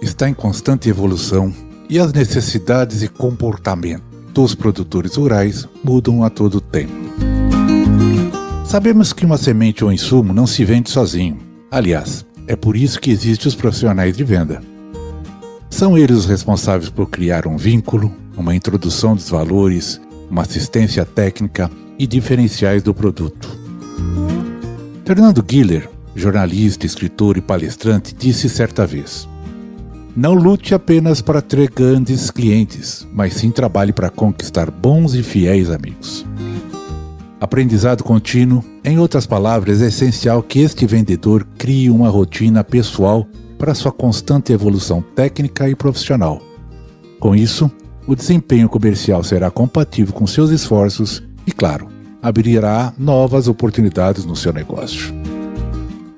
está em constante evolução e as necessidades e comportamento dos produtores rurais mudam a todo tempo. Sabemos que uma semente ou insumo não se vende sozinho. Aliás, é por isso que existem os profissionais de venda. São eles os responsáveis por criar um vínculo, uma introdução dos valores, uma assistência técnica e diferenciais do produto. Fernando Guiller, jornalista, escritor e palestrante, disse certa vez: não lute apenas para ter grandes clientes, mas sim trabalhe para conquistar bons e fiéis amigos. Aprendizado contínuo, em outras palavras, é essencial que este vendedor crie uma rotina pessoal para sua constante evolução técnica e profissional. Com isso, o desempenho comercial será compatível com seus esforços e, claro, abrirá novas oportunidades no seu negócio.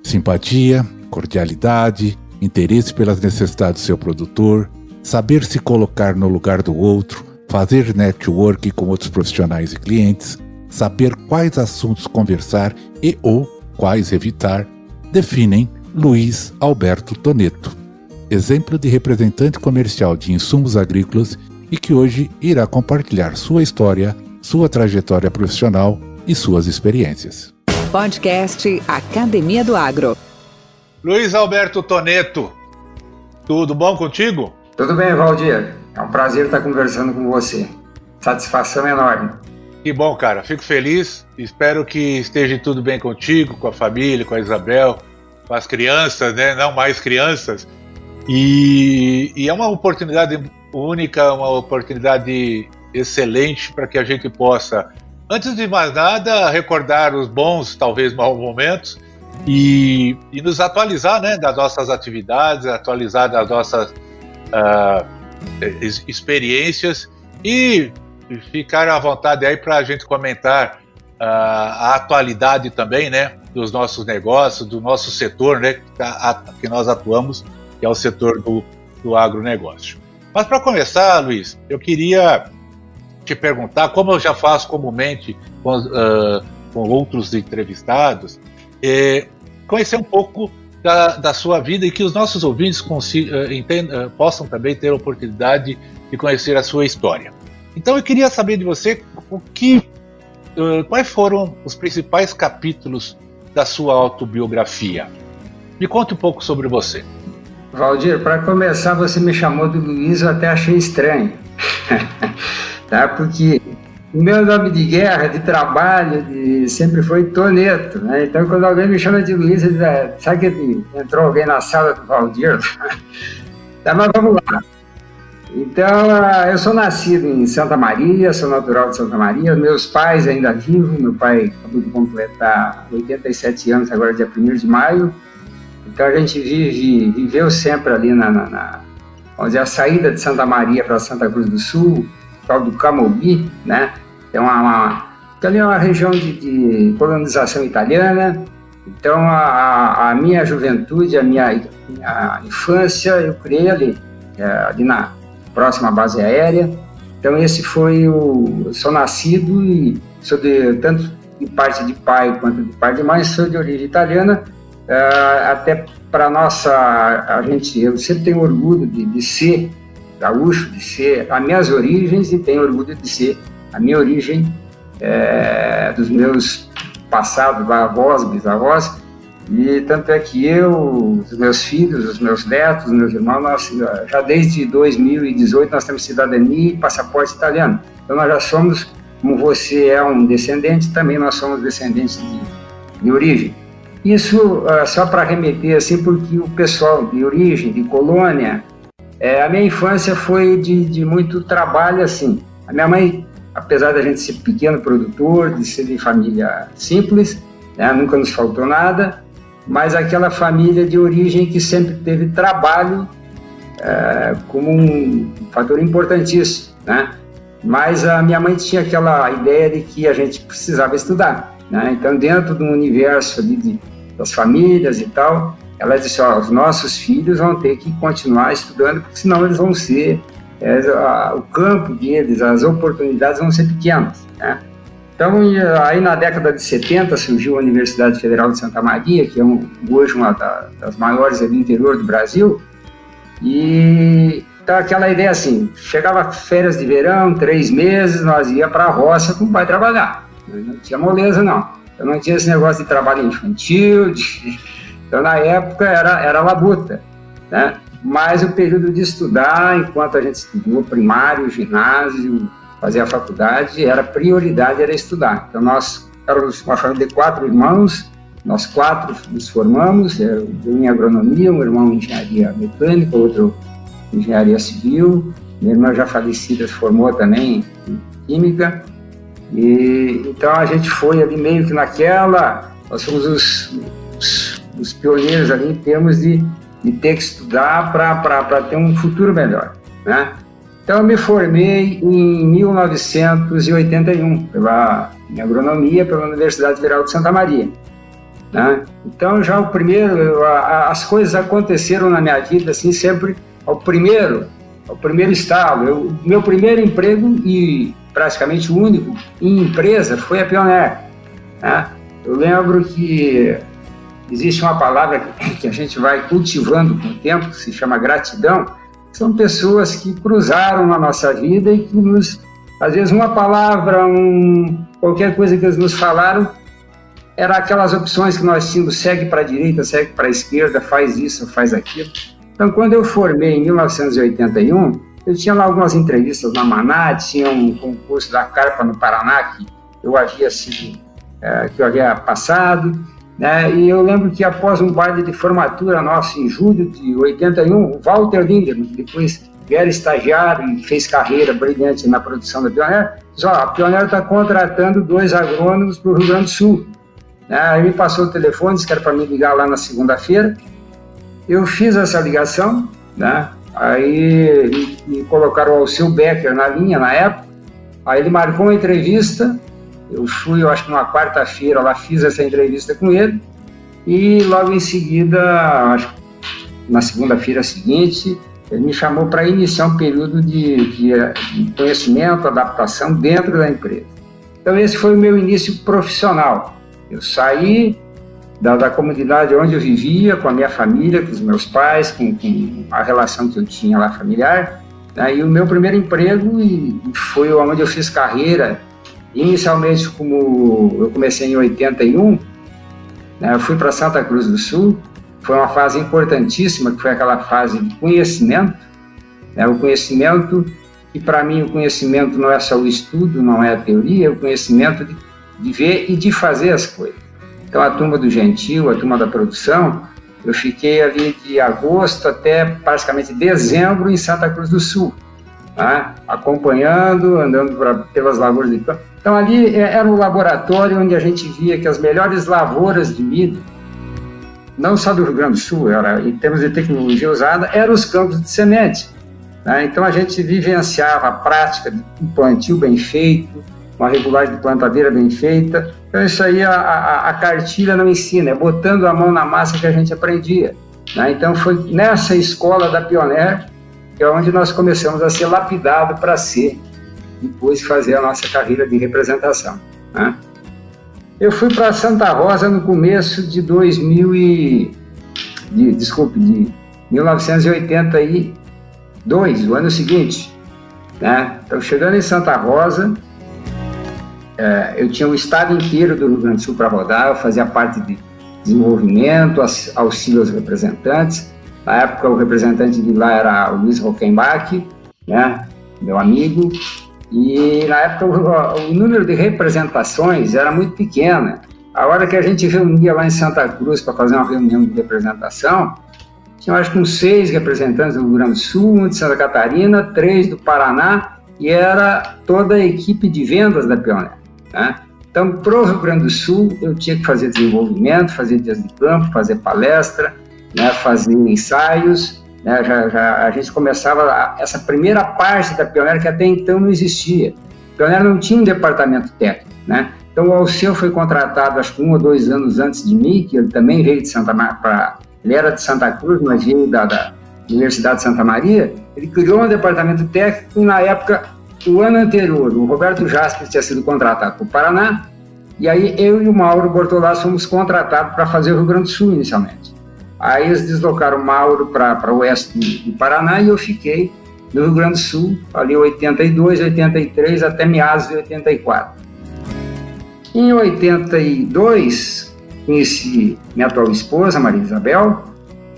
Simpatia, cordialidade, interesse pelas necessidades do seu produtor, saber se colocar no lugar do outro, fazer network com outros profissionais e clientes, saber quais assuntos conversar e ou quais evitar, definem Luiz Alberto Toneto, exemplo de representante comercial de insumos agrícolas e que hoje irá compartilhar sua história, sua trajetória profissional e suas experiências. Podcast Academia do Agro. Luiz Alberto Toneto, tudo bom contigo? Tudo bem, Valdir. É um prazer estar conversando com você. Satisfação enorme. Que bom, cara. Fico feliz. Espero que esteja tudo bem contigo, com a família, com a Isabel, com as crianças, né? Não mais crianças. E, e é uma oportunidade única, uma oportunidade excelente para que a gente possa, antes de mais nada, recordar os bons, talvez maus momentos e, e nos atualizar né, das nossas atividades, atualizar das nossas uh, experiências e ficar à vontade aí para a gente comentar uh, a atualidade também, né, dos nossos negócios, do nosso setor, né, que, tá, que nós atuamos, que é o setor do, do agronegócio. Mas para começar, Luiz, eu queria te perguntar, como eu já faço comumente com, uh, com outros entrevistados, é, conhecer um pouco da, da, sua vida e que os nossos ouvintes entenda, uh, possam também ter a oportunidade de conhecer a sua história. Então eu queria saber de você o que, uh, quais foram os principais capítulos da sua autobiografia. Me conte um pouco sobre você. Valdir, para começar, você me chamou de Luiz, eu até achei estranho. tá? Porque o meu nome de guerra, de trabalho, de, sempre foi Toneto, né? Então, quando alguém me chama de Luiz, diz, é, sabe que entrou alguém na sala do Valdir? tá, mas vamos lá. Então, ah, eu sou nascido em Santa Maria, sou natural de Santa Maria, meus pais ainda vivos, meu pai acabou de completar 87 anos, agora dia 1 de maio, então a gente vive, viveu sempre ali na, na, na vamos dizer, a saída de Santa Maria para Santa Cruz do Sul, do Camobi, né? É uma, uma ali é uma região de, de, colonização italiana. Então a, a minha juventude, a minha, minha, infância, eu criei ali, é, ali na próxima base aérea. Então esse foi o, sou nascido e sou de tanto de parte de pai quanto de parte de mãe, sou de origem italiana. É, até para nossa, a gente, eu sempre tenho orgulho de, de ser gaúcho, de ser as minhas origens e tenho orgulho de ser a minha origem é, dos meus passados, avós, bisavós. E tanto é que eu, os meus filhos, os meus netos, os meus irmãos, nós, já desde 2018 nós temos cidadania e passaporte italiano. Então nós já somos, como você é um descendente, também nós somos descendentes de, de origem. Isso uh, só para remeter assim, porque o pessoal de origem, de colônia, é, a minha infância foi de, de, muito trabalho, assim. A minha mãe, apesar da gente ser pequeno produtor, de ser de família simples, né, nunca nos faltou nada, mas aquela família de origem que sempre teve trabalho é, como um fator importantíssimo, né? Mas a minha mãe tinha aquela ideia de que a gente precisava estudar, né? Então, dentro do universo de, das famílias e tal, ela disse: os nossos filhos vão ter que continuar estudando, porque senão eles vão ser é, o campo deles, as oportunidades vão ser pequenas, né? Então, aí na década de 70 surgiu a Universidade Federal de Santa Maria, que é um, hoje uma das maiores do interior do Brasil, e então aquela ideia assim, chegava férias de verão, três meses, nós ia para a roça com o pai trabalhar. Não tinha moleza, não. Eu não tinha esse negócio de trabalho infantil, de... então na época era, era labuta, né? Mas o período de estudar, enquanto a gente estudou primário, ginásio, fazia faculdade, era prioridade, era estudar. Então nós éramos uma família de quatro irmãos, nós quatro nos formamos, eu em agronomia, um irmão em engenharia mecânica, outro em engenharia civil, minha irmã já falecida se formou também em química, e então a gente foi ali meio que naquela, nós fomos os, os, os pioneiros ali em termos de, de ter que estudar para ter um futuro melhor, né? Então eu me formei em 1981 pela em agronomia pela Universidade Federal de Santa Maria. Né? Então já o primeiro, as coisas aconteceram na minha vida assim sempre ao primeiro, ao primeiro estalo. Eu, meu primeiro emprego e praticamente o único em empresa foi a Pioneer. Né? Eu lembro que existe uma palavra que a gente vai cultivando com o tempo, que se chama gratidão. São pessoas que cruzaram na nossa vida e que nos, às vezes uma palavra, um, qualquer coisa que eles nos falaram, era aquelas opções que nós tínhamos, segue para a direita, segue para a esquerda, faz isso, faz aquilo. Então, quando eu formei em 1981, eu tinha lá algumas entrevistas na Maná, tinha um concurso da Carpa no Paraná que eu havia sido, é, que eu havia passado, né? E eu lembro que após um baile de formatura nosso em julho de 81, o Walter Lindemann, depois era estagiário e fez carreira brilhante na produção da Pioneer, disse, ó, a Pioneer está contratando dois agrônomos para o Rio Grande do Sul. Né? Aí me passou o telefone, disse que era para me ligar lá na segunda-feira. Eu fiz essa ligação, né? aí me colocaram o Alceu Becker na linha na época. Aí ele marcou uma entrevista. Eu fui, eu acho que numa quarta-feira lá, fiz essa entrevista com ele. E logo em seguida, acho que na segunda-feira seguinte, ele me chamou para iniciar um período de, de, de, conhecimento, adaptação dentro da empresa. Então, esse foi o meu início profissional. Eu saí da, da, comunidade onde eu vivia, com a minha família, com os meus pais, com, com a relação que eu tinha lá familiar. Né? E o meu primeiro emprego e, foi onde eu fiz carreira. Inicialmente, como eu comecei em 81, né? eu fui para Santa Cruz do Sul. Foi uma fase importantíssima, que foi aquela fase de conhecimento. Né? O conhecimento, e para mim o conhecimento não é só o estudo, não é a teoria, é o conhecimento de de ver e de fazer as coisas. Então, a turma do Gentil, a turma da produção, eu fiquei ali de agosto até praticamente dezembro em Santa Cruz do Sul, tá? acompanhando, andando pra, pelas lavouras de campo. Então, ali é, era um laboratório onde a gente via que as melhores lavouras de milho, não só do Rio Grande do Sul, era, em termos de tecnologia usada, eram os campos de semente. Tá? Então, a gente vivenciava a prática de um plantio bem feito, uma regulagem de plantadeira bem feita. Então, isso aí a, a, a, cartilha não ensina, é botando a mão na massa que a gente aprendia. Né? Então, foi nessa escola da Pioneer que é onde nós começamos a ser lapidado para ser, depois fazer a nossa carreira de representação. Né? Eu fui para Santa Rosa no começo de 2000 e... De, desculpe, de 1982, o ano seguinte. Né? Então, chegando em Santa Rosa, é, eu tinha o estado inteiro do Rio Grande do Sul para rodar, eu fazia parte de desenvolvimento, auxílio aos representantes. Na época, o representante de lá era o Luiz Rockenbach, né, meu amigo, e na época o, o, número de representações era muito pequeno. A hora que a gente reunia lá em Santa Cruz para fazer uma reunião de representação, tinha acho que uns seis representantes do Rio Grande do Sul, um de Santa Catarina, três do Paraná, e era toda a equipe de vendas da Pioneer. Né? Então, para o Rio Grande do Sul, eu tinha que fazer desenvolvimento, fazer dias de campo, fazer palestra, né, fazer ensaios, né, já, já, a gente começava a, essa primeira parte da Pioneira que até então não existia. A Pioneira não tinha um departamento técnico, né? Então o Alceu foi contratado acho que um ou dois anos antes de mim, que ele também veio de Santa Maria, ele era de Santa Cruz, mas veio da, da Universidade de Santa Maria. Ele criou um departamento técnico e na época, o ano anterior, o Roberto Jasper tinha sido contratado para o Paraná, e aí eu e o Mauro Bortolás fomos contratados para fazer o Rio Grande do Sul inicialmente. Aí eles deslocaram o Mauro para o oeste do Paraná e eu fiquei no Rio Grande do Sul, ali 82, 83 até meados de 84. Em 82, conheci minha atual esposa, Maria Isabel.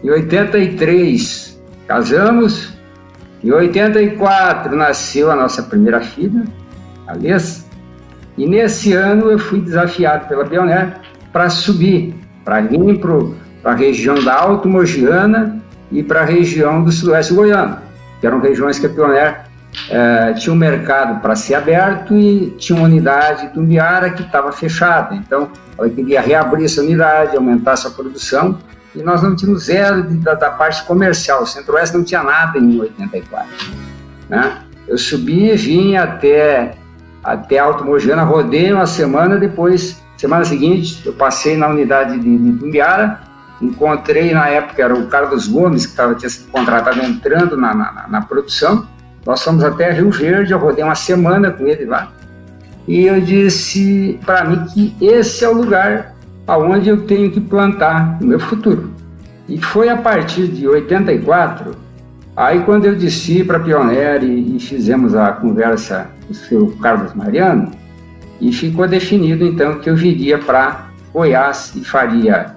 Em 83, casamos. Em 84, nasceu a nossa primeira filha, Alessa. E nesse ano eu fui desafiado pela Pioneer para subir, para vir para a região da Alto Mogiana e para a região do Sudoeste Goiano, que eram regiões que a Pioneer é, tinha um mercado para ser aberto e tinha uma unidade do Miara que estava fechada. Então, ela queria reabrir essa unidade, aumentar essa produção, e nós não tínhamos zero de, da, da, parte comercial. O Centro-Oeste não tinha nada em 84. Né? Eu subi, vim até, até Alto Mogiana, rodei uma semana, depois, semana seguinte, eu passei na unidade de, de Tumbiara, encontrei na época, era o Carlos Gomes, que tava, tinha sido contratado entrando na, na, na produção, nós fomos até Rio Verde, eu rodei uma semana com ele lá. E eu disse para mim que esse é o lugar aonde eu tenho que plantar o meu futuro. E foi a partir de 84, aí quando eu desci para Pioneer e, e, fizemos a conversa com o seu Carlos Mariano, e ficou definido então que eu viria para Goiás e faria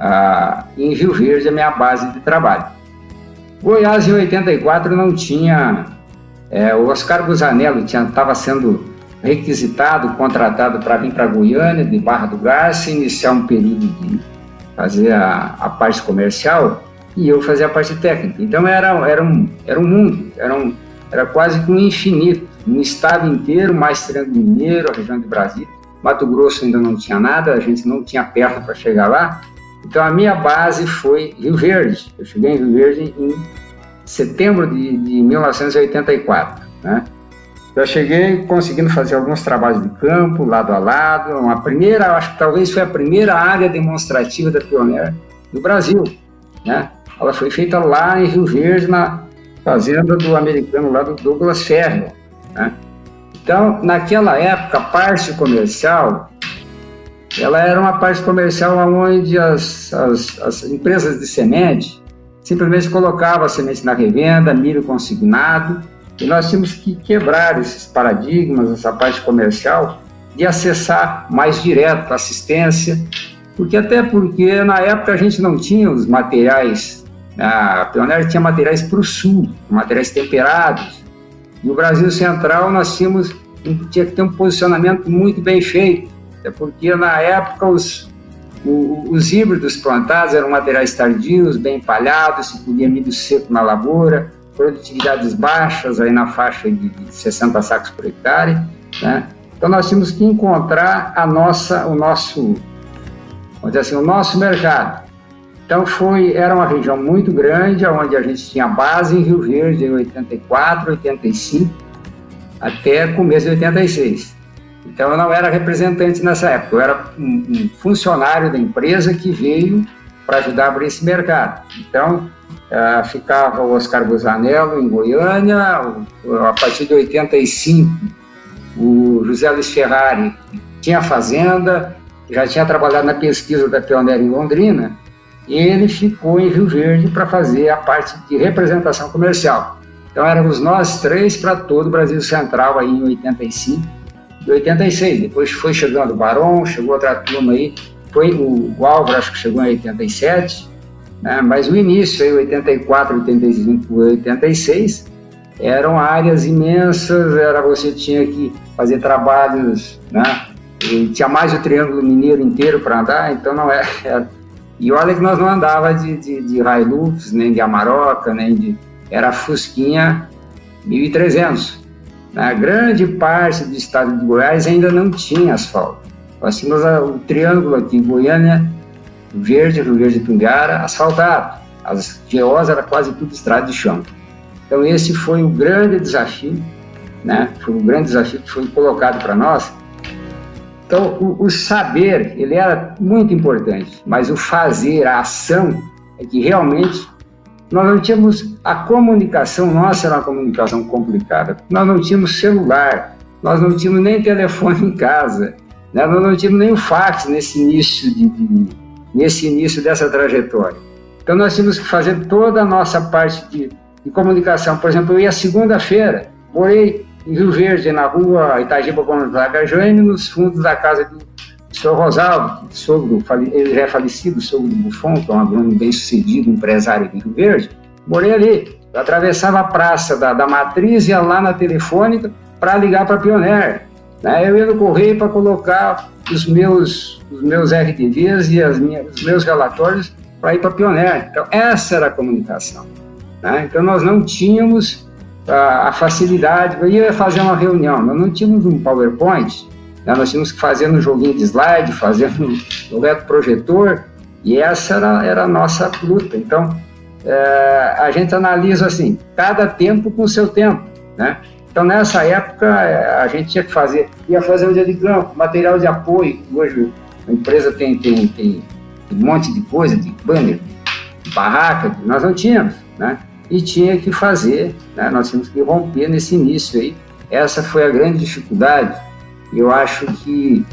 ah, em Rio Verde a minha base de trabalho. Goiás em 84 não tinha é, o Oscar Busanello estava sendo requisitado, contratado para vir para Goiânia, de Barra do Garça, iniciar um período de fazer a, a, parte comercial e eu fazer a parte técnica. Então era, era, um, era um mundo, era, um, era quase que um infinito, um estado inteiro, mais Triângulo Mineiro, a região de Brasília. Mato Grosso ainda não tinha nada, a gente não tinha perto para chegar lá. Então a minha base foi Rio Verde. Eu cheguei em Rio Verde em setembro de, de 1984, né? Eu cheguei conseguindo fazer alguns trabalhos de campo, lado a lado. Uma primeira, acho que talvez foi a primeira área demonstrativa da Pioneer no Brasil, né? Ela foi feita lá em Rio Verde, na fazenda do americano lá do Douglas Ferro, né? Então, naquela época, a parte comercial, ela era uma parte comercial onde as, as, as empresas de semente simplesmente colocava a semente na revenda, milho consignado, e nós tínhamos que quebrar esses paradigmas, essa parte comercial, de acessar mais direto a assistência, porque até porque na época a gente não tinha os materiais, a Pioneer tinha materiais para o sul, materiais temperados, e o Brasil Central nós tínhamos, tinha que ter um posicionamento muito bem feito, porque na época os, o, os híbridos plantados eram materiais tardios, bem empalhados, se colhia milho seco na lavoura, produtividades baixas, aí na faixa de, de 60 sacos por hectare. Né? Então nós tínhamos que encontrar a nossa, o nosso, assim, o nosso mercado. Então foi, era uma região muito grande, onde a gente tinha base em Rio Verde em 84, 85, até começo de 86. Então eu não era representante nessa época, eu era um, um funcionário da empresa que veio para ajudar a abrir esse mercado. Então uh, ficava o Oscar Busanello em Goiânia, a partir de 85 o José Luiz Ferrari tinha fazenda, já tinha trabalhado na pesquisa da Pioneira em Londrina, e ele ficou em Rio Verde para fazer a parte de representação comercial. Então éramos nós três para todo o Brasil Central aí em 85 de 86. Depois foi chegando o Barão, chegou outra turma aí, foi o, o Álvaro, acho que chegou em 87, né? mas o início, aí, 84, 85, 86, eram áreas imensas, era você tinha que fazer trabalhos, né? E tinha mais o Triângulo Mineiro inteiro para andar, então não era, era, E olha que nós não andava de, de, de Hilux, nem de Amarok, nem de... Era Fusquinha 1300. Na grande parte do estado de Goiás ainda não tinha asfalto. Tínhamos o triângulo aqui, Goiânia, Verde, Rio Verde Tungara, asfaltado. As GOs era quase tudo estrada de chão. Então esse foi o grande desafio, né? Foi um grande desafio que foi colocado para nós. Então o, o, saber ele era muito importante, mas o fazer, a ação é que realmente nós não tínhamos a comunicação nossa era uma comunicação complicada. Nós não tínhamos celular, nós não tínhamos nem telefone em casa, né? nós não tínhamos nem fax nesse início de, de nesse início dessa trajetória. Então nós tínhamos que fazer toda a nossa parte de, de comunicação. Por exemplo, eu ia segunda-feira, morei em Rio Verde, na rua Itagiba Gonzaga Jaime, nos fundos da casa do senhor Rosalvo, sogro, ele já é falecido, sogro do Buffon, que é um agrônomo bem-sucedido, empresário de Rio Verde. Morei ali, eu atravessava a praça da, da Matriz, ia lá na telefônica para ligar para a Pioneer. Né? Eu ia no correio para colocar os meus, os meus RDVs e as minhas, os meus relatórios para ir para a Pioneer. Então, essa era a comunicação. Né? Então, nós não tínhamos a, a, facilidade. Eu ia fazer uma reunião, nós não tínhamos um PowerPoint, né? nós tínhamos que fazer no joguinho de slide, fazer no, no reto projetor, e essa era, era a nossa luta. Então, é, a gente analisa assim, cada tempo com seu tempo, né? Então, nessa época, a gente tinha que fazer, ia fazer o dia de campo, material de apoio, hoje a empresa tem, tem, tem um monte de coisa, de banner, de barraca, nós não tínhamos, né? E tinha que fazer, né? nós tínhamos que romper nesse início aí. Essa foi a grande dificuldade. Eu acho que,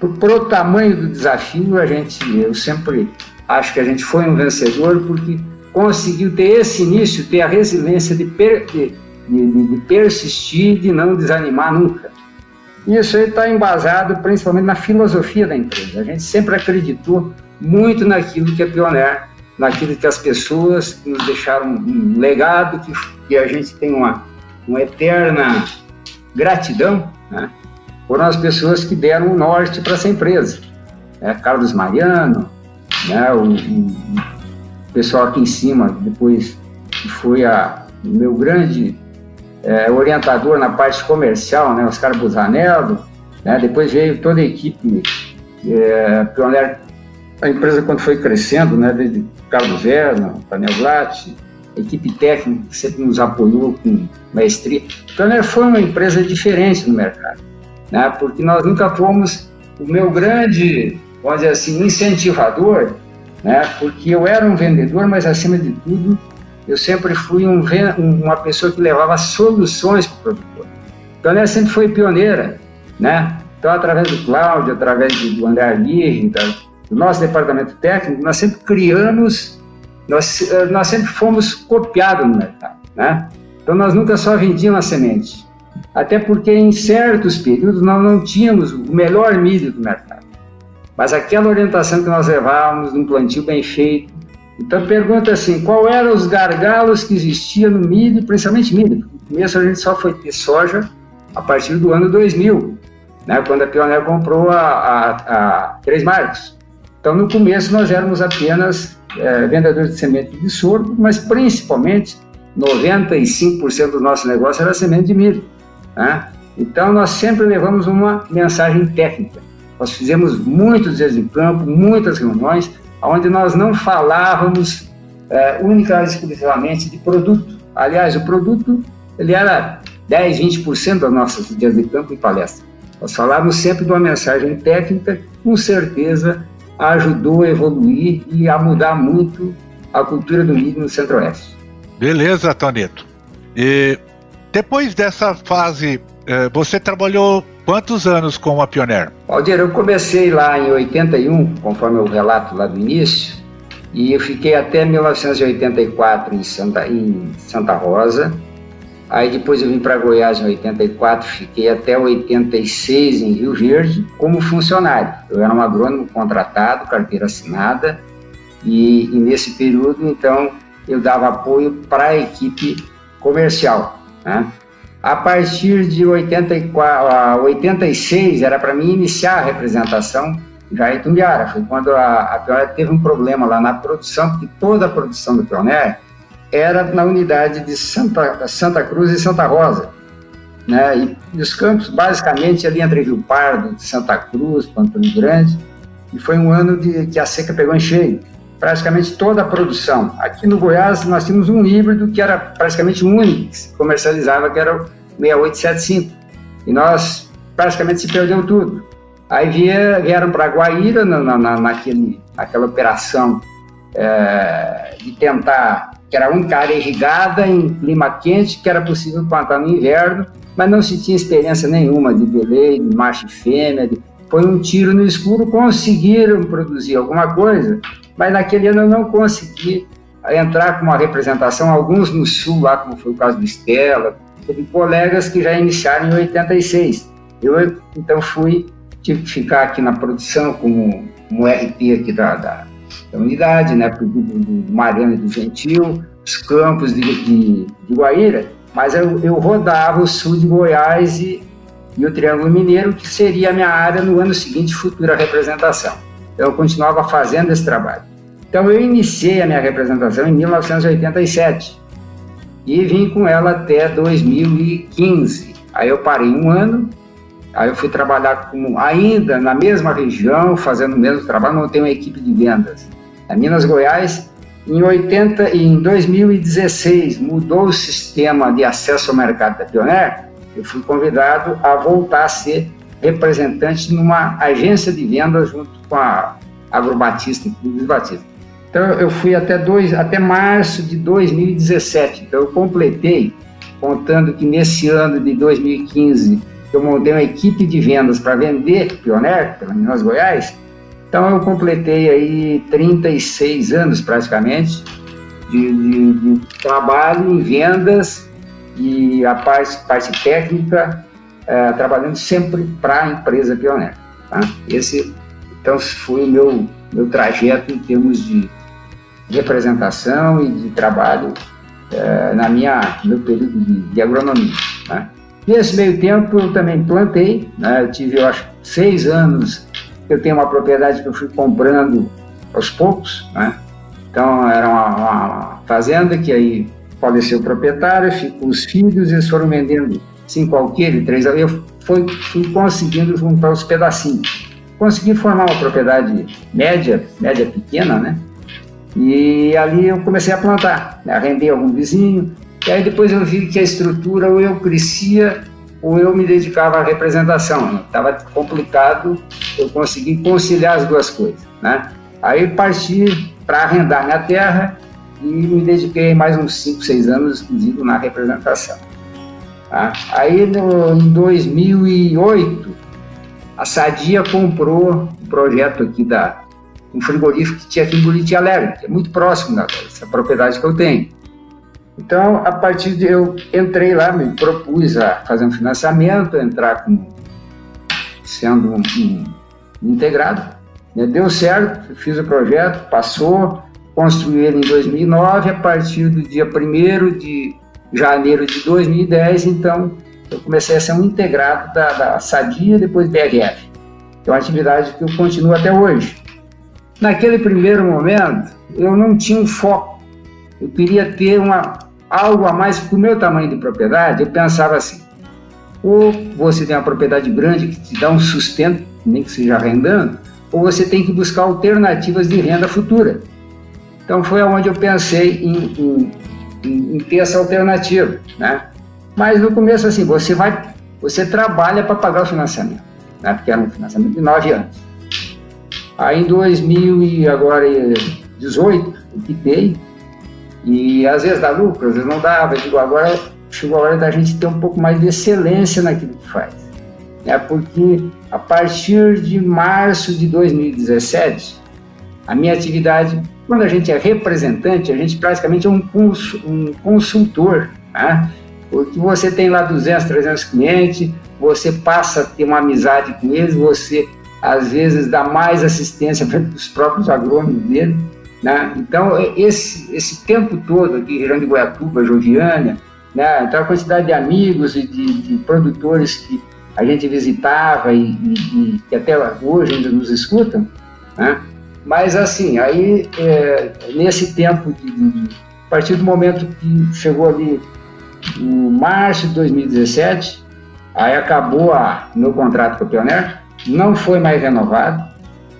por, o tamanho do desafio, a gente, eu sempre acho que a gente foi um vencedor porque conseguiu ter esse início, ter a resiliência de, per, de, de, de persistir, de não desanimar nunca. Isso aí está embasado principalmente na filosofia da empresa. A gente sempre acreditou muito naquilo que é Pioneer, naquilo que as pessoas nos deixaram um legado, que, que a gente tem uma, uma eterna gratidão né, por as pessoas que deram o norte para essa empresa. É, Carlos Mariano, né, o, o, pessoal aqui em cima, depois que foi a, o meu grande é, orientador na parte comercial, né, Oscar Busanello, né, depois veio toda a equipe é, Pioneer, a empresa quando foi crescendo, né, desde Carlos Verna, Daniel Glatt, equipe técnica que sempre nos apoiou com maestria. Pioneer foi uma empresa diferente no mercado, né, porque nós nunca fomos o meu grande vamos dizer assim, incentivador, né? porque eu era um vendedor, mas acima de tudo, eu sempre fui um, uma pessoa que levava soluções para o produtor. Então, ela sempre foi pioneira, né? Então, através do Cláudio, através do André Aguirre, do nosso departamento técnico, nós sempre criamos, nós, eh, nós sempre fomos copiados no mercado, né? Então, nós nunca só vendíamos a semente, até porque em certos períodos nós não tínhamos o melhor milho do mercado. Mas aquela orientação que nós levávamos, um plantio bem feito. Então pergunta assim, qual eram os gargalos que existiam no milho, principalmente milho? No começo a gente só foi ter soja a partir do ano 2000, né, quando a Pioneer comprou a, a, a Três Marcos. Então no começo nós éramos apenas é, vendedores de semente de sorgo, mas principalmente 95% do nosso negócio era semente de milho. Né? Então nós sempre levamos uma mensagem técnica. Nós fizemos muitos dias de campo, muitas reuniões, onde nós não falávamos é, única e exclusivamente de produto. Aliás, o produto ele era 10, 20% das nossas dias de campo e palestra. Nós falávamos sempre de uma mensagem técnica com certeza, ajudou a evoluir e a mudar muito a cultura do milho no Centro-Oeste. Beleza, Toneto. E depois dessa fase, é, você trabalhou quantos anos com a Pioneer? Aldir, eu comecei lá em 81, conforme o relato lá do início, e eu fiquei até 1984 em Santa, em Santa Rosa. Aí depois eu vim para Goiás em 84, fiquei até 86 em Rio Verde como funcionário. Eu era um agrônomo contratado, carteira assinada, e, e nesse período, então, eu dava apoio para a equipe comercial. Né? A partir de 84, 86, era para mim iniciar a representação já em Tumbiara. Foi quando a, a Pioneer teve um problema lá na produção, porque toda a produção do Pioneer era na unidade de Santa, Santa Cruz e Santa Rosa. Né? E, os campos, basicamente, ali entre Rio Pardo, Santa Cruz, Pantano Grande. E foi um ano de, que a seca pegou em cheio. praticamente toda a produção. Aqui no Goiás nós tínhamos um híbrido que era praticamente único, que se comercializava, que era o 6875. E nós praticamente se perdeu tudo. Aí vieram para Guaíra, na, na, naquele, naquela operação é, de tentar, que era uma área irrigada em clima quente, que era possível plantar no inverno, mas não se tinha experiência nenhuma de delay, de macho e fêmea, de, foi um tiro no escuro, conseguiram produzir alguma coisa, mas naquele ano eu não consegui entrar com uma representação, alguns no sul, lá como foi o caso do Estela, teve colegas que já iniciaram em 86. Eu, então, fui, tive que ficar aqui na produção como, como RP aqui da, da, da unidade, né, do, do, do Mariano e do Gentil, os campos de, de, de Guaíra, mas eu, eu rodava o sul de Goiás e, e o Triângulo Mineiro, que seria a minha área no ano seguinte, futura representação. Então, eu continuava fazendo esse trabalho. Então, eu iniciei a minha representação em 1987 e vim com ela até 2015. Aí eu parei um ano, aí eu fui trabalhar com, ainda na mesma região, fazendo o mesmo trabalho, montei uma equipe de vendas. Na Minas Goiás, em, 80, em 2016, mudou o sistema de acesso ao mercado da Pioneer, eu fui convidado a voltar a ser representante numa agência de vendas junto com a Agrobatista, Clube Batista. Então eu fui até, dois, até março de 2017. Então eu completei, contando que nesse ano de 2015 eu montei uma equipe de vendas para vender Pioneer pela Minas Goiás. Então eu completei aí 36 anos praticamente de, de, de trabalho em vendas e a parte, parte técnica é, trabalhando sempre para a empresa Pioneer. Tá? Esse então foi o meu meu trajeto em termos de representação e de trabalho é, na minha meu período de, de agronomia. Né? Nesse meio tempo eu também plantei, né? eu tive eu acho seis anos eu tenho uma propriedade que eu fui comprando aos poucos, né? então era uma, uma fazenda que aí faleceu o proprietário, ficou os filhos, eles foram vendendo cinco alqueires, três eu fui, fui conseguindo juntar os pedacinhos. Consegui formar uma propriedade média, média pequena, né? E ali eu comecei a plantar, né, a render algum vizinho. E aí depois eu vi que a estrutura ou eu crescia ou eu me dedicava à representação. Estava complicado eu conseguir conciliar as duas coisas. Né? Aí parti para arrendar minha terra e me dediquei mais uns 5, 6 anos, inclusive, na representação. Tá? Aí no, em 2008, a Sadia comprou um projeto aqui da, um frigorífico que tinha aqui em Buriti Alegre, que é muito próximo dessa propriedade que eu tenho. Então, a partir de eu entrei lá, me propus a fazer um financiamento, entrar com, sendo um, um integrado. Né? Deu certo, fiz o projeto, passou, construí ele em 2009, a partir do dia 1 de janeiro de 2010, então eu comecei a ser um integrado da, da Sadia, depois BRF. É uma atividade que eu continuo até hoje. Naquele primeiro momento, eu não tinha um foco. Eu queria ter uma, algo a mais para o meu tamanho de propriedade. Eu pensava assim: ou você tem uma propriedade grande que te dá um sustento, nem que seja rendando, ou você tem que buscar alternativas de renda futura. Então foi onde eu pensei em, em, em, ter essa alternativa, né? Mas no começo assim, você vai, você trabalha para pagar o financiamento, né? Porque era um financiamento de nove anos. Aí em 2018 eu quitei e às vezes dá lucro, às vezes não dava. Eu digo, agora chegou a hora da gente ter um pouco mais de excelência naquilo que faz. É porque a partir de março de 2017, a minha atividade, quando a gente é representante, a gente praticamente é um, um consultor, né? porque você tem lá 200, 300 clientes, você passa a ter uma amizade com eles, você às vezes dá mais assistência para os próprios agrônomos dele. Né? Então, esse, esse tempo todo aqui, Grande Goiatuba, Joviânia, né? então a quantidade de amigos e de, de produtores que a gente visitava e, e, e, que até hoje ainda nos escutam, né? mas assim, aí é, nesse tempo, de, de, a partir do momento que chegou ali no março de 2017, aí acabou a, meu contrato com a Pioneer, não foi mais renovado,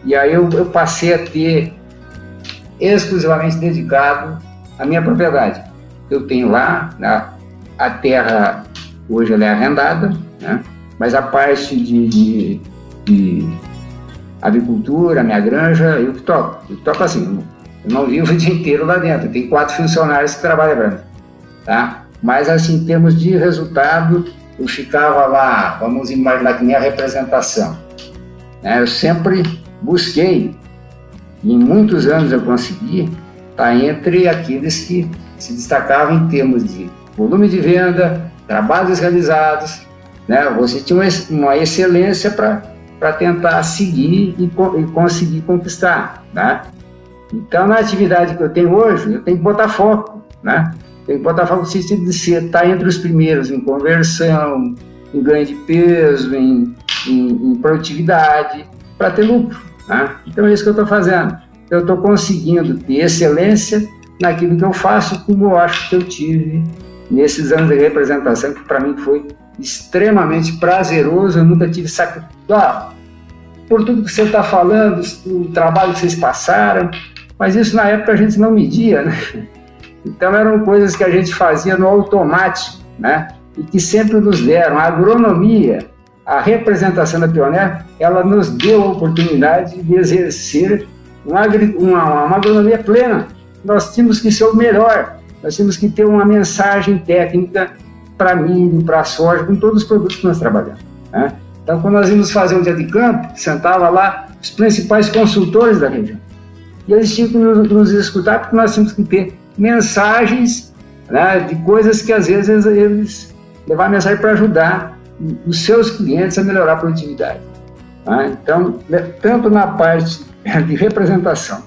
e aí eu, eu passei a ter exclusivamente dedicado à minha propriedade. Eu tenho lá a, terra, hoje ela é arrendada, né? mas a parte de, de, de avicultura, minha granja, eu que toco. Eu toco assim, eu não vivo o dia inteiro lá dentro. Tem quatro funcionários que trabalham para mim, tá? Mas assim, em termos de resultado, eu ficava lá, vamos imaginar que minha representação. Né? Eu sempre busquei, em muitos anos eu consegui, estar tá entre aqueles que se destacavam em termos de volume de venda, trabalhos realizados, né? Você tinha uma excelência para tentar seguir e, e, conseguir conquistar, né? Então, na atividade que eu tenho hoje, eu tenho que botar foco, né? Tem que botar foco no sentido de ser, estar tá entre os primeiros em conversão, em ganho de peso, em, em, em produtividade, para ter lucro, né? Então, é isso que eu estou fazendo. Eu estou conseguindo ter excelência naquilo que eu faço, como eu acho que eu tive nesses anos de representação, que para mim foi extremamente prazeroso. Eu nunca tive sacrifício. Ah, por tudo que você está falando, o trabalho que vocês passaram, mas isso na época a gente não media, né? Então eram coisas que a gente fazia no automático, né? E que sempre nos deram. A agronomia, a representação da Pioneer, ela nos deu a oportunidade de exercer uma, uma, uma agronomia plena. Nós tínhamos que ser o melhor, nós tínhamos que ter uma mensagem técnica para milho, para soja, com todos os produtos que nós trabalhamos. Né? Então, quando nós íamos fazer um dia de campo, sentava lá os principais consultores da região. E eles tinham que nos, nos escutar, porque nós tínhamos que ter mensagens né, de coisas que às vezes eles levavam mensagem para ajudar os seus clientes a melhorar a produtividade. Tá? Então, né, tanto na parte de representação,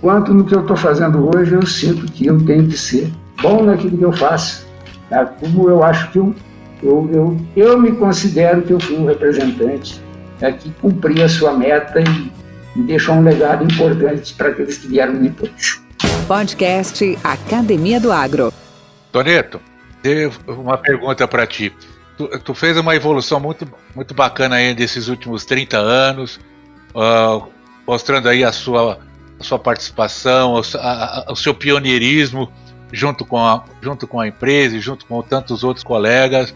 quanto no que eu estou fazendo hoje, eu sinto que eu tenho que ser bom naquilo que eu faço. Né? Como eu acho que eu, eu, eu, eu me considero que eu fui um representante né, que cumpri a sua meta e, e deixou um legado importante para aqueles que vieram depois. Podcast Academia do Agro. Toneto, uma pergunta para ti. Tu, tu, fez uma evolução muito, muito bacana aí desses últimos 30 anos, uh, mostrando aí a sua, a sua participação, o, a, o seu pioneirismo junto com, a, junto com a empresa e junto com tantos outros colegas.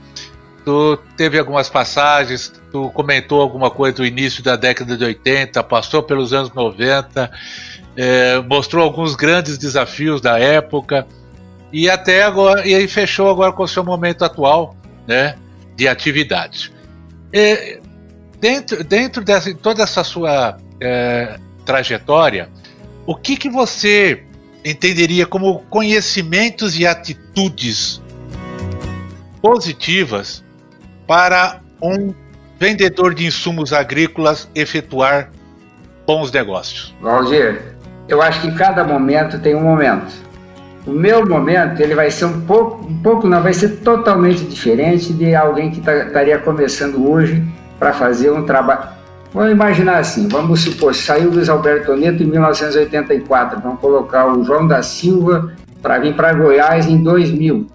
Tu teve algumas passagens, tu comentou alguma coisa do início da década de 80, passou pelos anos 90, é, mostrou alguns grandes desafios da época e até agora e aí fechou agora com o seu momento atual, né, de atividade. E, dentro dentro dessa toda essa sua é, trajetória, o que que você entenderia como conhecimentos e atitudes positivas para um vendedor de insumos agrícolas efetuar bons negócios? Valdir, eu acho que cada momento tem um momento. O meu momento ele vai ser um pouco, um pouco não, vai ser totalmente diferente de alguém que tá, estaria começando hoje para fazer um trabalho. Vamos imaginar assim, vamos supor, saiu Luiz Alberto Neto em 1984, vamos colocar o João da Silva para vir para Goiás em 2000.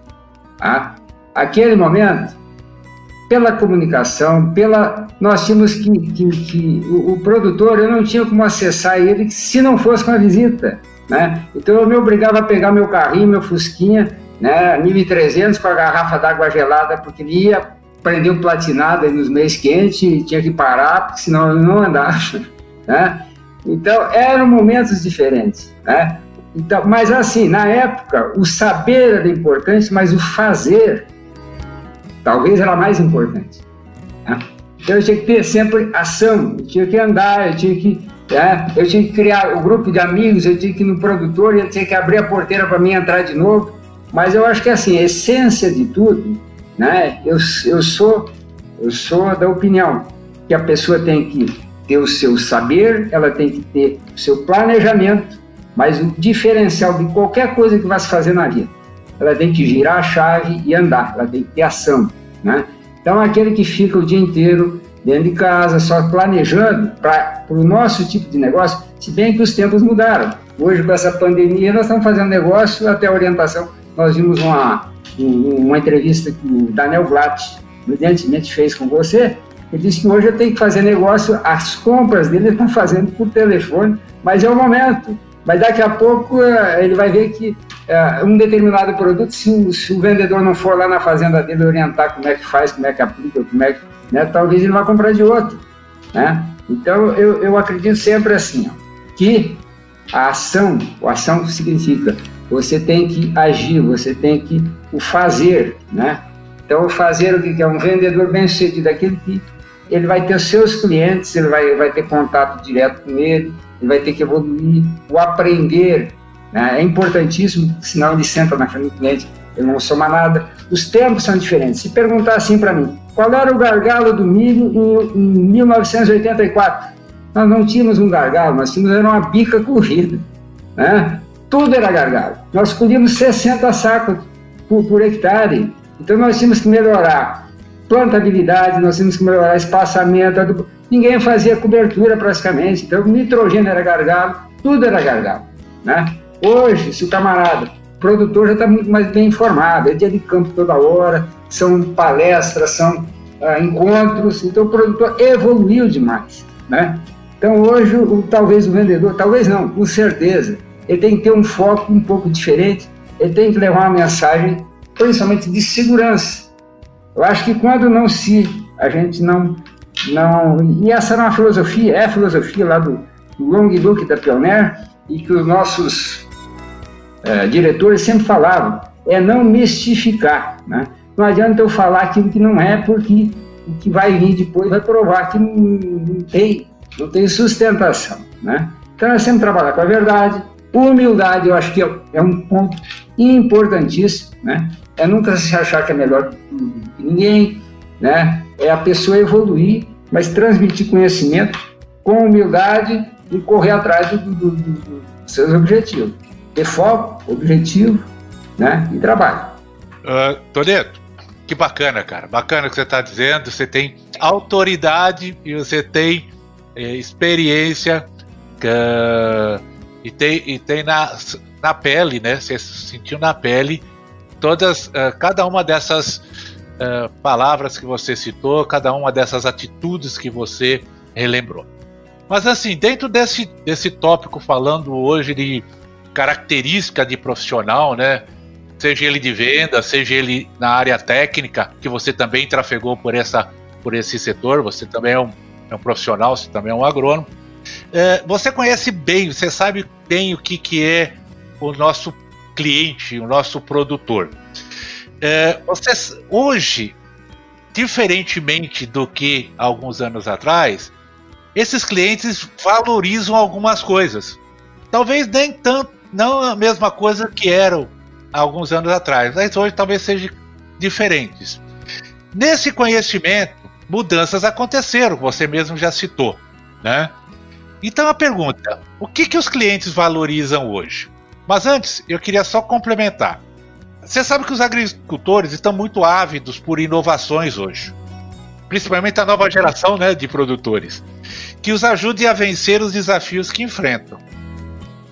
Tá? Aquele momento, pela comunicação, pela nós tínhamos que, que, que o, o, produtor, eu não tinha como acessar ele se não fosse com a visita. Né? Então eu me obrigava a pegar meu carrinho, meu Fusquinha, né, 1300 com a garrafa d'água gelada, porque ele ia prendeu platinado nos meses quentes e tinha que parar, porque senão ele não andava. Né? Então, eram momentos diferentes. Né? Então, mas assim, na época, o saber era importante, mas o fazer talvez era mais importante. Né? Então eu tinha que ter sempre ação, eu tinha que andar, eu tinha que, né? eu tinha que criar o um grupo de amigos, eu tinha que ir no produtor, eu tinha que abrir a porteira para mim entrar de novo. Mas eu acho que assim, a essência de tudo né? Eu, eu, sou, eu sou da opinião que a pessoa tem que ter o seu saber, ela tem que ter o seu planejamento, mas o diferencial de qualquer coisa que vai se fazer na vida, ela tem que girar a chave e andar, ela tem que ter ação. Né? Então, aquele que fica o dia inteiro dentro de casa, só planejando para o nosso tipo de negócio, se bem que os tempos mudaram. Hoje, com essa pandemia, nós estamos fazendo negócio até orientação. Nós vimos uma, uma entrevista que o Daniel Blatt brilhantemente fez com você, ele disse que hoje eu tenho que fazer negócio, as compras dele estão fazendo por telefone, mas é o momento. Mas daqui a pouco uh, ele vai ver que uh, um determinado produto, se o, se o, vendedor não for lá na fazenda dele orientar como é que faz, como é que aplica, como é que, né, talvez ele vá comprar de outro. Né? Então eu, eu acredito sempre assim, ó, que a ação, a ação significa você tem que agir, você tem que o fazer, né? Então, o fazer o que é um vendedor bem sucedido, aquele que ele vai ter seus clientes, ele vai, vai ter contato direto com ele, ele vai ter que evoluir, o aprender né? é importantíssimo, senão ele senta na frente do cliente, ele não soma nada. Os tempos são diferentes. Se perguntar assim para mim, qual era o gargalo do milho em, em 1984? Nós não tínhamos um gargalo, nós tínhamos era uma bica corrida. Né? Tudo era gargalo. Nós colhíamos 60 sacos por, por hectare. Então nós tínhamos que melhorar plantabilidade, nós tínhamos que melhorar espaçamento. Ninguém fazia cobertura praticamente. Então nitrogênio era gargalo, tudo era gargalo. Né? Hoje, se o camarada, o produtor já está muito mais bem informado, é dia de campo toda hora, são palestras, são ah, encontros, então o produtor evoluiu demais. Né? Então hoje, o, talvez o vendedor, talvez não, com certeza, ele tem que ter um foco um pouco diferente, ele tem que levar uma mensagem, principalmente de segurança. Eu acho que quando não se, a gente não, não, e essa era uma filosofia, é a filosofia lá do, do Long Luke da Pioneer, e que os nossos é, diretores sempre falavam, é não mistificar, né? Não adianta eu falar aquilo que não é, porque o que vai vir depois vai provar que não, não tem, não tem sustentação, né? Então é sempre trabalhar com a verdade, Humildade, eu acho que é um ponto importantíssimo, né? É nunca se achar que é melhor que ninguém, né? É a pessoa evoluir, mas transmitir conhecimento com humildade e correr atrás do, do, do, dos seus objetivos. Ter foco, objetivo, né? E trabalho. Uh, Toledo, que bacana, cara. Bacana o que você está dizendo. Você tem autoridade e você tem eh, experiência. Uh, e tem, e tem na, na pele, né? Você sentiu na pele todas, uh, cada uma dessas uh, palavras que você citou, cada uma dessas atitudes que você relembrou. Mas assim, dentro desse, desse tópico falando hoje de característica de profissional, né? Seja ele de venda, seja ele na área técnica, que você também trafegou por, essa, por esse setor, você também é um, é um profissional, você também é um agrônomo. É, você conhece bem, você sabe bem o que, que é o nosso cliente, o nosso produtor. É, hoje, diferentemente do que alguns anos atrás, esses clientes valorizam algumas coisas. Talvez nem tanto, não a mesma coisa que eram alguns anos atrás, mas hoje talvez sejam diferentes. Nesse conhecimento, mudanças aconteceram, você mesmo já citou, né? Então a pergunta: o que, que os clientes valorizam hoje? Mas antes, eu queria só complementar. Você sabe que os agricultores estão muito ávidos por inovações hoje, principalmente a nova geração né, de produtores, que os ajude a vencer os desafios que enfrentam.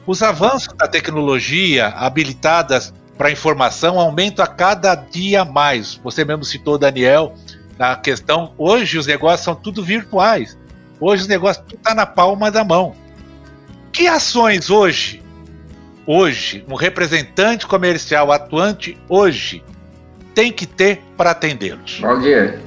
Os avanços da tecnologia habilitadas para informação aumentam a cada dia mais. Você mesmo citou, Daniel, na questão. Hoje os negócios são tudo virtuais. Hoje o negócio está na palma da mão. Que ações hoje, hoje, um representante comercial atuante hoje tem que ter para atendê-los? Valdir,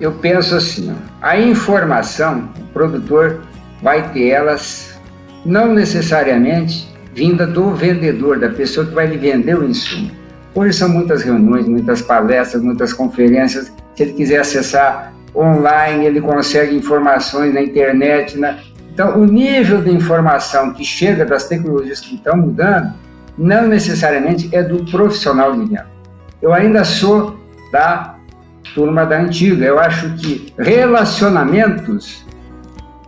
eu penso assim, a informação, o produtor vai ter elas não necessariamente vinda do vendedor, da pessoa que vai lhe vender o insumo. Hoje são muitas reuniões, muitas palestras, muitas conferências. Se ele quiser acessar online, ele consegue informações na internet. Na... Então, o nível de informação que chega das tecnologias que estão mudando não necessariamente é do profissional de venda. Eu ainda sou da turma da antiga. Eu acho que relacionamentos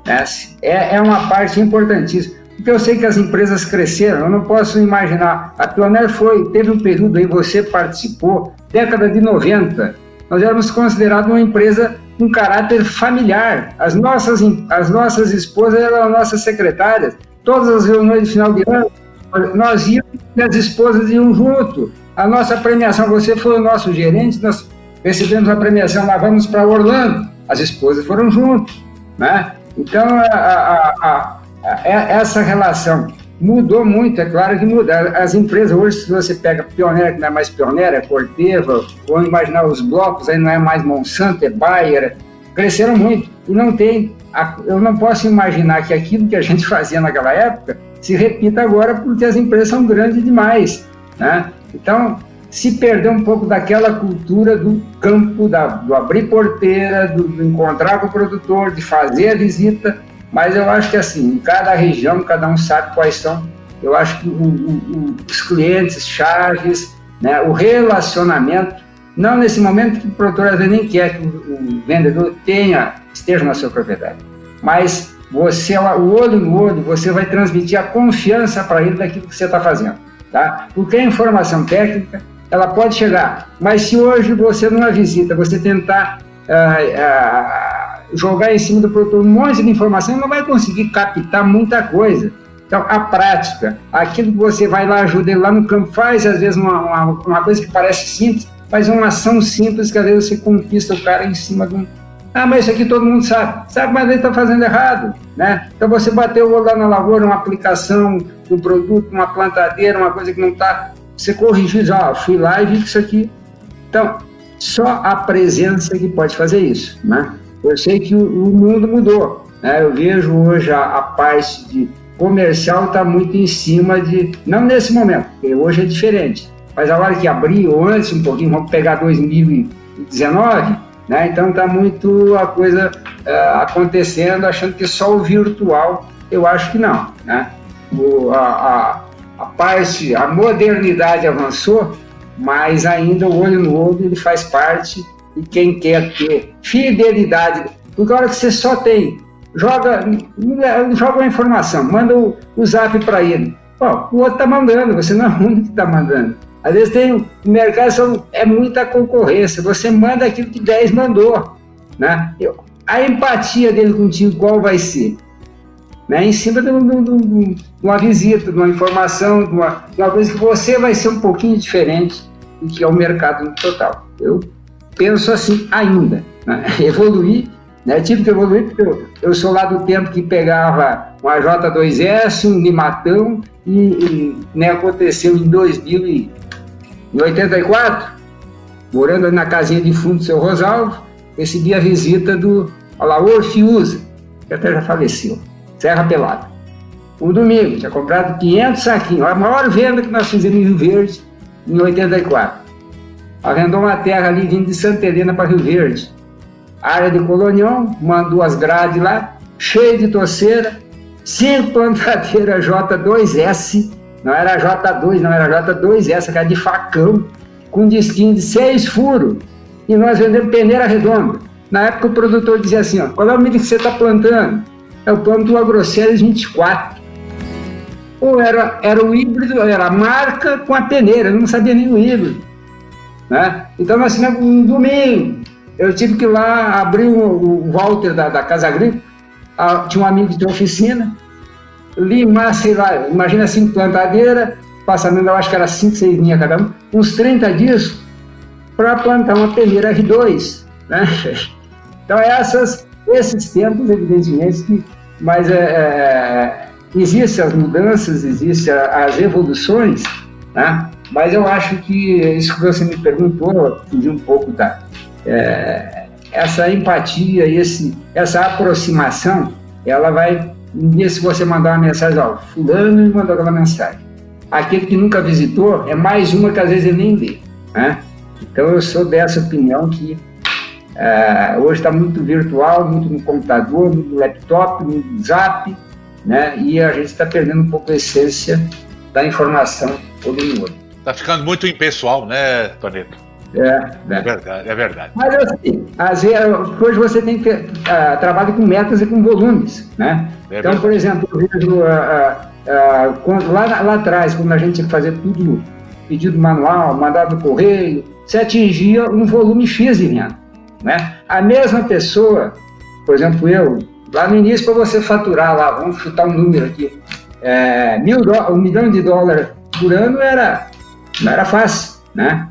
né, é, é uma parte importantíssima. Porque eu sei que as empresas cresceram, eu não posso imaginar. A Pioneer foi, teve um período aí, você participou, década de 90, nós éramos considerados uma empresa com caráter familiar. As nossas, as nossas esposas eram nossas secretárias. Todas as reuniões de final de ano, nós íamos e as esposas iam junto. A nossa premiação, você foi o nosso gerente, nós recebemos a premiação, lá vamos para Orlando. As esposas foram junto. Né? Então, a, a, a, essa relação mudou muito, é claro que muda. As empresas hoje, se você pega Pioneira, que não é mais Pioneira, é Corteva, ou imaginar os blocos, aí não é mais Monsanto, é Bayer, cresceram muito. E não tem, eu não posso imaginar que aquilo que a gente fazia naquela época se repita agora, porque as empresas são grandes demais. Né? Então, se perdeu um pouco daquela cultura do campo, da, do abrir porteira, do, do encontrar com o produtor, de fazer a visita mas eu acho que assim, em cada região, cada um sabe quais são. Eu acho que o, o, os clientes, chaves, né, o relacionamento, não nesse momento que o produtor às vezes nem quer que o, o vendedor tenha, esteja na sua propriedade, mas você, o olho no olho, você vai transmitir a confiança para ele daquilo que você está fazendo, tá? Porque a informação técnica, ela pode chegar, mas se hoje você numa visita, você tentar ah, ah, jogar em cima do produtor um monte de informação, não vai conseguir captar muita coisa. Então, a prática, aquilo que você vai lá, ajuda ele lá no campo, faz às vezes uma, uma, uma coisa que parece simples, faz uma ação simples que às vezes você conquista o cara em cima de um. Ah, mas isso aqui todo mundo sabe. Sabe, mas ele está fazendo errado. Né? Então você bateu lá na lavoura, uma aplicação do produto, uma plantadeira, uma coisa que não está. Você corrigiu, já, ah, fui lá e vi que isso aqui. Então, só a presença que pode fazer isso. Né? Eu sei que o, mundo mudou. Né? Eu vejo hoje a, a parte de comercial está muito em cima de. Não nesse momento, porque hoje é diferente. Mas a hora que abriu, antes um pouquinho, vamos pegar 2019, né? então está muito a coisa uh, acontecendo, achando que só o virtual, eu acho que não. Né? O, a, a, a parte, a modernidade avançou, mas ainda o olho no olho ele faz parte e quem quer ter fidelidade, porque a hora que você só tem, joga, joga uma informação, manda o, o zap para ele. Pô, o outro está mandando, você não é o único que está mandando. Às vezes tem o mercado é muita concorrência, você manda aquilo que 10 mandou. Né? A empatia dele contigo, qual vai ser? Né? Em cima de, de, de, de uma visita, de uma informação, de uma, de uma coisa que você vai ser um pouquinho diferente do que é o mercado no total. Eu penso assim ainda, né? evoluir, né? tive que evoluir porque eu, eu, sou lá do tempo que pegava uma J2S, um limatão e, e né, aconteceu em 2084, morando na casinha de fundo do seu Rosalvo, recebi a visita do Alaor Fiuza, que até já faleceu, Serra Pelada. Um domingo, tinha comprado 500 saquinhos, a maior venda que nós fizemos em Rio Verde em 84 arrendou uma terra ali vindo de Santa Helena para Rio Verde. Área de colonião, mandou as grades lá, cheio de toceira, cinco plantadeiras J2S, não era J2, não era J2S, que era de facão, com disquinho de seis furos, e nós vendemos peneira redonda. Na época o produtor dizia assim, ó, qual é o milho que você está plantando? É o plano do Agroceres 24. Ou era, era o híbrido, era a marca com a peneira, eu não sabia nem o híbrido. Né? Então, nós tivemos um domingo. Eu tive que ir lá abrir o, o Walter da, da Casa Agrícola. Ah, tinha um amigo que oficina. Limar, sei lá, imagina assim, plantadeira, passamento, eu acho que era 5, 6 linhas cada um, uns 30 dias para plantar uma peneira R2. Né? Então, essas, esses tempos, evidentemente, que, mas é, é, existem as mudanças, existem as evoluções, né? Mas eu acho que isso que você me perguntou, fugiu um pouco da. É, essa empatia, esse, essa aproximação, ela vai. Se você mandar uma mensagem, ó, fulano me mandou aquela mensagem. Aquele que nunca visitou é mais uma que às vezes ele nem lê. Né? Então eu sou dessa opinião que é, hoje está muito virtual, muito no computador, muito no laptop, no zap, né? e a gente está perdendo um pouco a essência da informação todo mundo. Tá ficando muito impessoal, né, Toneto? É, né? é verdade, é verdade. Mas assim, vezes, hoje você tem que uh, trabalhar com metas e com volumes, né? É então, por exemplo, eu vejo uh, uh, lá, lá atrás, quando a gente tinha que fazer tudo pedido manual, mandado correio, você atingia um volume X de venda, né? A mesma pessoa, por exemplo, eu, lá no início, para você faturar lá, vamos chutar um número aqui, é, mil um milhão de dólares por ano era não era fácil, né?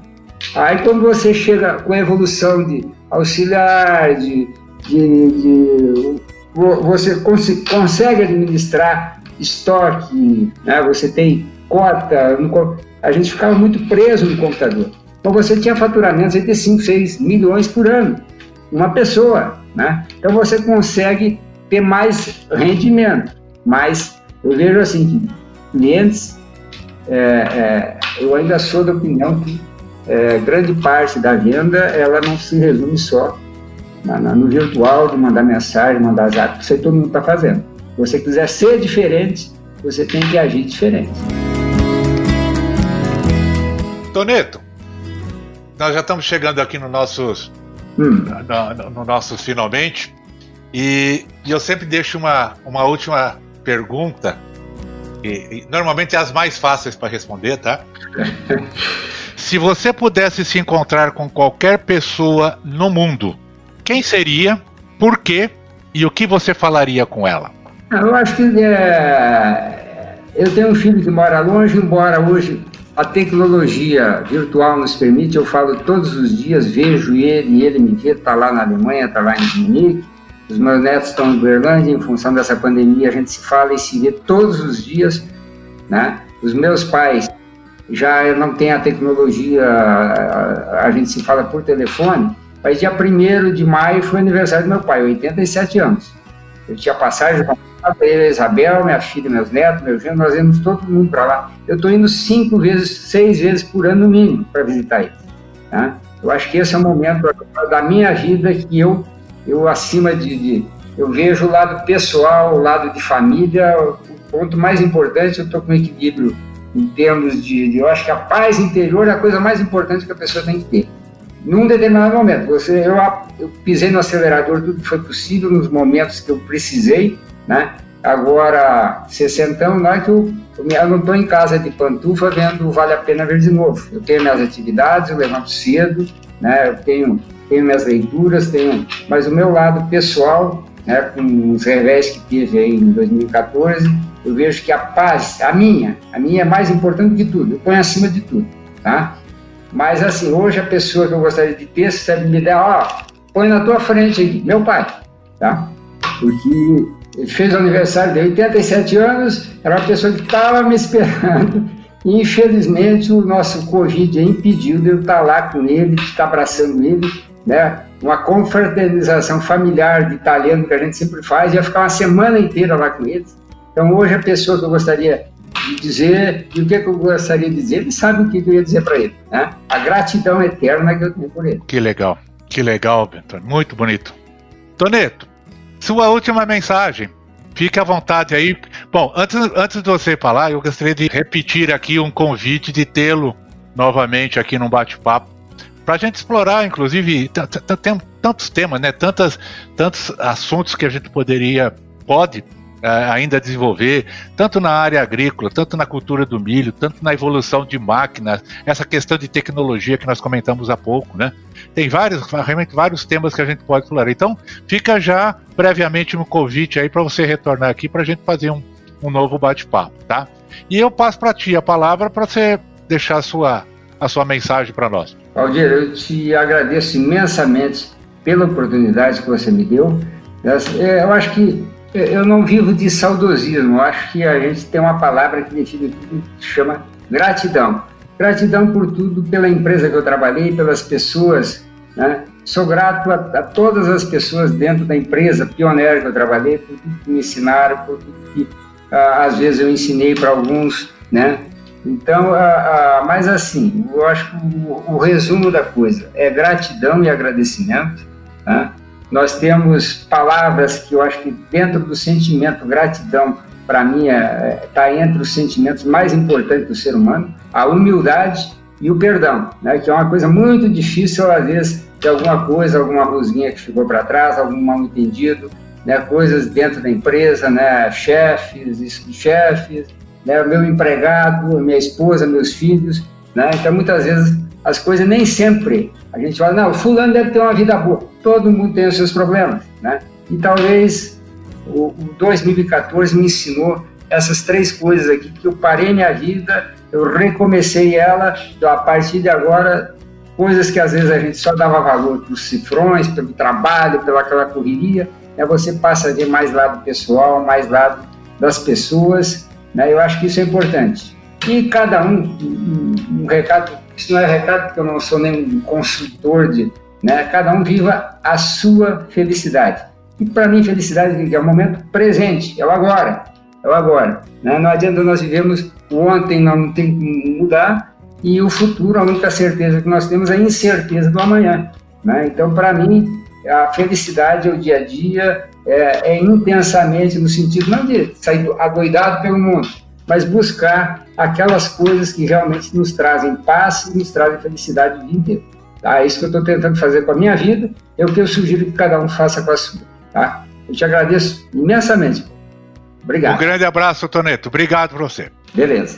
Aí quando você chega com a evolução de auxiliar, de, de, de você cons consegue administrar estoque, né? você tem cota, a gente ficava muito preso no computador. Então você tinha faturamentos de 5, 6 milhões por ano, uma pessoa. Né? Então você consegue ter mais rendimento, mas eu vejo assim que clientes, é, é, eu ainda sou da opinião que é, grande parte da venda ela não se resume só na, na, no virtual, de mandar mensagem, mandar zap, isso aí todo mundo está fazendo. Se você quiser ser diferente, você tem que agir diferente. Toneto, nós já estamos chegando aqui no nossos, hum. no, no, nossos finalmente, e, e, eu sempre deixo uma, uma última pergunta, e, e normalmente é as mais fáceis para responder, tá? Se você pudesse se encontrar com qualquer pessoa no mundo, quem seria, por quê e o que você falaria com ela? Ah, eu acho que é... eu tenho um filho que mora longe, embora hoje a tecnologia virtual nos permite, eu falo todos os dias, vejo ele e ele me vê, está lá na Alemanha, está lá em Munique, os meus netos estão em Berlândia, em função dessa pandemia a gente se fala e se vê todos os dias, né? Os meus pais já não têm a tecnologia, a, gente se fala por telefone, mas dia 1 de maio foi aniversário do meu pai, 87 anos. Eu tinha passagem para ele, a Isabel, minha filha, meus netos, meu genro, nós íamos todo mundo para lá. Eu estou indo cinco vezes, seis vezes por ano no mínimo para visitar ele. Tá? Eu acho que esse é o momento da minha vida que eu, eu acima de, de eu vejo o lado pessoal, o lado de família, o ponto mais importante, eu estou com equilíbrio em termos de, de, eu acho que a paz interior é a coisa mais importante que a pessoa tem que ter num determinado momento. Você, eu, eu pisei no acelerador tudo que foi possível nos momentos que eu precisei, né? Agora, 60 não é que eu, eu não estou em casa de pantufa vendo vale a pena ver de novo. Eu tenho minhas atividades, eu levanto cedo, né? Eu tenho, tenho minhas leituras, tenho, mas o meu lado pessoal, né? Com os revés que tive aí em 2014, eu vejo que a paz, a minha, a minha é mais importante que tudo. Eu ponho acima de tudo, tá? Mas assim, hoje a pessoa que eu gostaria de ter, se me der, ó, põe na tua frente aqui, meu pai, tá? Porque ele fez o aniversário de 87 anos, era uma pessoa que estava me esperando. E infelizmente o nosso Covid impediu de eu estar lá com ele, de estar abraçando ele, né? Uma confraternização familiar de italiano que a gente sempre faz, ia ficar uma semana inteira lá com eles. Então hoje a pessoa que eu gostaria de dizer, e o que, eu gostaria de dizer, ele sabe o que eu ia dizer para ele, né? A gratidão eterna que eu tenho por ele. Que legal, que legal, Bentônio, muito bonito. Toneto, sua última mensagem. Fique à vontade aí. Bom, antes, antes de você falar, eu gostaria de repetir aqui um convite de tê-lo novamente aqui num bate-papo para a gente explorar, inclusive, tem tantos temas, né? Tantas, tantos assuntos que a gente poderia, pode ainda desenvolver, tanto na área agrícola, tanto na cultura do milho, tanto na evolução de máquinas, essa questão de tecnologia que nós comentamos há pouco, né? Tem vários, realmente vários temas que a gente pode explorar. Então, fica já previamente um convite aí para você retornar aqui para a gente fazer um, um novo bate-papo, tá? E eu passo para ti a palavra para você deixar a sua, a sua mensagem para nós. Aldir, eu te agradeço imensamente pela oportunidade que você me deu. Eu acho que eu não vivo de saudosismo, acho que a gente tem uma palavra que define tudo, que chama gratidão. Gratidão por tudo, pela empresa que eu trabalhei, pelas pessoas. Né? Sou grato a, a, todas as pessoas dentro da empresa pioneira que eu trabalhei, por tudo que me ensinaram, por tudo que ah, às vezes eu ensinei para alguns. Né? Então, ah, ah, mas assim, eu acho que o, o, resumo da coisa é gratidão e agradecimento. Né? Nós temos palavras que eu acho que dentro do sentimento gratidão, para mim, está é, tá entre os sentimentos mais importantes do ser humano, a humildade e o perdão, né, que é uma coisa muito difícil, às vezes, de alguma coisa, alguma rosinha que ficou para trás, algum mal entendido, né, coisas dentro da empresa, né, chefes, chefes, né, meu empregado, minha esposa, meus filhos, né, então muitas vezes as coisas nem sempre a gente fala, não, fulano deve ter uma vida boa. Todo mundo tem os seus problemas, né? E talvez o, o 2014 me ensinou essas três coisas aqui, que eu parei minha vida, eu recomecei ela, então a partir de agora, coisas que às vezes a gente só dava valor para os cifrões, pelo trabalho, pela aquela correria, né? você passa a ver mais lado pessoal, mais lado das pessoas, né? Eu acho que isso é importante. E cada um, um, um recado, isso não é recado porque eu não sou nenhum consultor de, né? Cada um viva a sua felicidade. E para mim, felicidade é o momento presente, é o agora, é o agora. Né? Não adianta nós vivemos o ontem, não tem que mudar, e o futuro, a única certeza que nós temos é a incerteza do amanhã. Né? Então, para mim, a felicidade é o dia a dia, é, é, intensamente no sentido não de sair adoidado pelo mundo, mas buscar aquelas coisas que realmente nos trazem paz e nos trazem felicidade o dia inteiro. Tá? É isso que eu estou tentando fazer com a minha vida, é o que eu sugiro que cada um faça com a sua. Tá? Eu te agradeço imensamente. Obrigado. Um grande abraço, Toneto. Obrigado por você. Beleza.